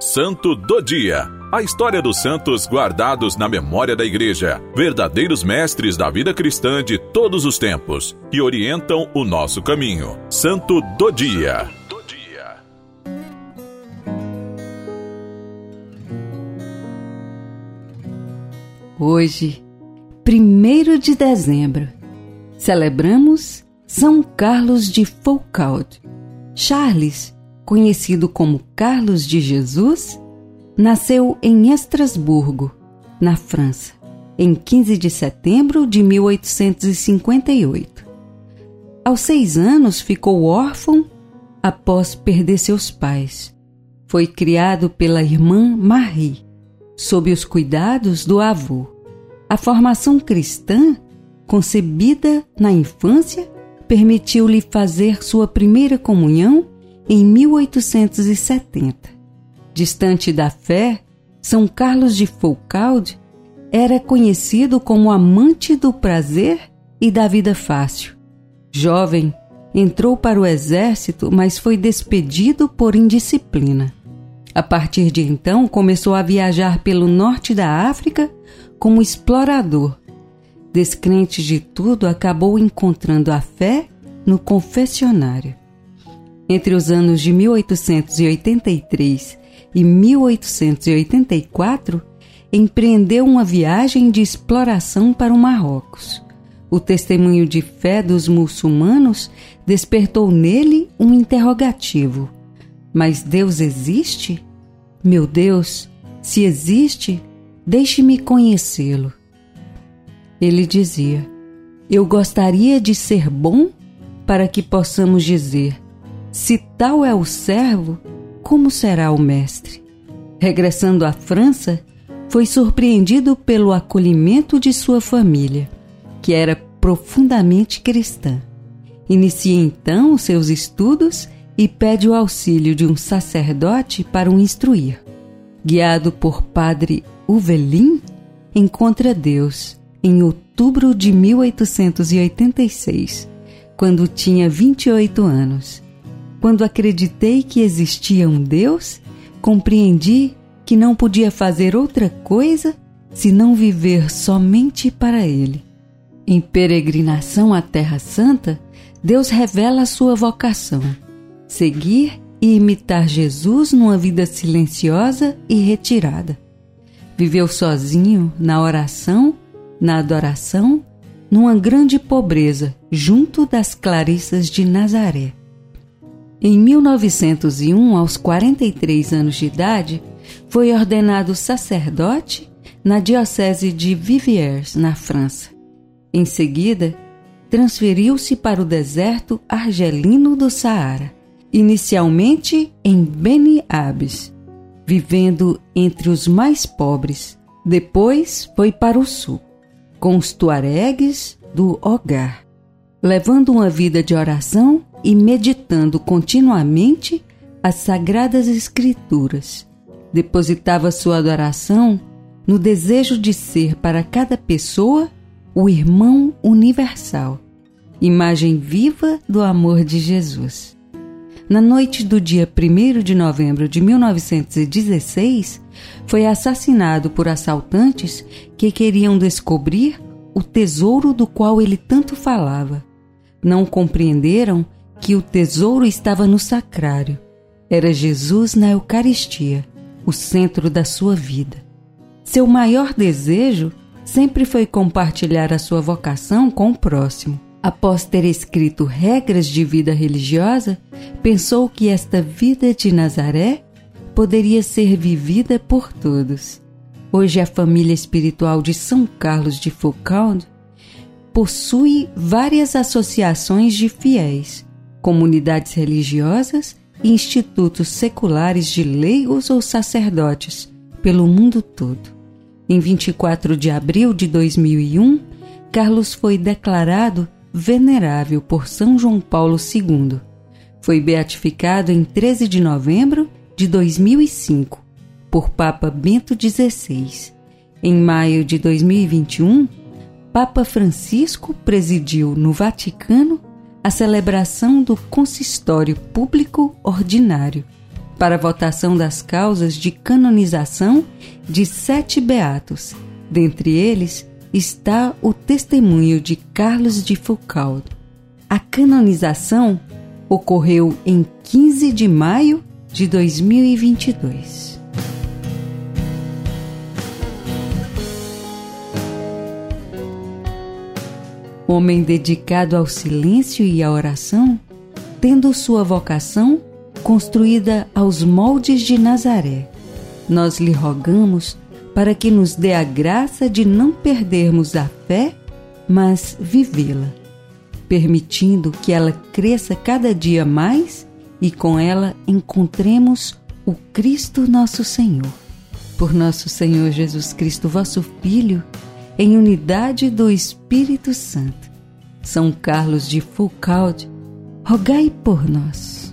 Santo do Dia. A história dos santos guardados na memória da Igreja, verdadeiros mestres da vida cristã de todos os tempos, que orientam o nosso caminho. Santo do Dia. Hoje, 1 de dezembro, celebramos São Carlos de Foucault. Charles, conhecido como Carlos de Jesus, nasceu em Estrasburgo, na França, em 15 de setembro de 1858. Aos seis anos ficou órfão após perder seus pais. Foi criado pela irmã Marie sob os cuidados do avô. A formação cristã, concebida na infância, permitiu-lhe fazer sua primeira comunhão em 1870. Distante da fé, São Carlos de Foucault era conhecido como amante do prazer e da vida fácil. Jovem, entrou para o exército, mas foi despedido por indisciplina. A partir de então, começou a viajar pelo norte da África como explorador. Descrente de tudo, acabou encontrando a fé no confessionário. Entre os anos de 1883 e 1884, empreendeu uma viagem de exploração para o Marrocos. O testemunho de fé dos muçulmanos despertou nele um interrogativo: Mas Deus existe? Meu Deus, se existe, deixe-me conhecê-lo. Ele dizia: Eu gostaria de ser bom para que possamos dizer: se tal é o servo, como será o mestre? Regressando à França, foi surpreendido pelo acolhimento de sua família, que era profundamente cristã. Inicia então seus estudos e pede o auxílio de um sacerdote para o instruir. Guiado por padre Uvelin, encontra Deus em outubro de 1886, quando tinha 28 anos. Quando acreditei que existia um Deus, compreendi que não podia fazer outra coisa senão viver somente para Ele. Em peregrinação à Terra Santa, Deus revela a sua vocação seguir e imitar Jesus numa vida silenciosa e retirada. Viveu sozinho na oração, na adoração, numa grande pobreza, junto das Clarissas de Nazaré. Em 1901, aos 43 anos de idade, foi ordenado sacerdote na Diocese de Viviers, na França. Em seguida, transferiu-se para o deserto argelino do Saara inicialmente em Beni Abis, vivendo entre os mais pobres. Depois foi para o sul, com os tuaregues do Hogar, levando uma vida de oração e meditando continuamente as sagradas escrituras. Depositava sua adoração no desejo de ser para cada pessoa o irmão universal, imagem viva do amor de Jesus. Na noite do dia 1 de novembro de 1916, foi assassinado por assaltantes que queriam descobrir o tesouro do qual ele tanto falava. Não compreenderam que o tesouro estava no sacrário. Era Jesus na Eucaristia, o centro da sua vida. Seu maior desejo sempre foi compartilhar a sua vocação com o próximo. Após ter escrito regras de vida religiosa, pensou que esta vida de Nazaré poderia ser vivida por todos. Hoje, a família espiritual de São Carlos de Foucault possui várias associações de fiéis, comunidades religiosas e institutos seculares de leigos ou sacerdotes pelo mundo todo. Em 24 de abril de 2001, Carlos foi declarado venerável por São João Paulo II. Foi beatificado em 13 de novembro de 2005 por Papa Bento XVI. Em maio de 2021, Papa Francisco presidiu no Vaticano a celebração do Consistório Público Ordinário, para a votação das causas de canonização de sete beatos. Dentre eles está o testemunho de Carlos de Foucault. A canonização ocorreu em 15 de maio de 2022. Homem dedicado ao silêncio e à oração, tendo sua vocação construída aos moldes de Nazaré, nós lhe rogamos para que nos dê a graça de não perdermos a fé, mas vivê-la, permitindo que ela cresça cada dia mais e com ela encontremos o Cristo nosso Senhor. Por nosso Senhor Jesus Cristo, vosso Filho, em unidade do Espírito Santo. São Carlos de Foucault, rogai por nós.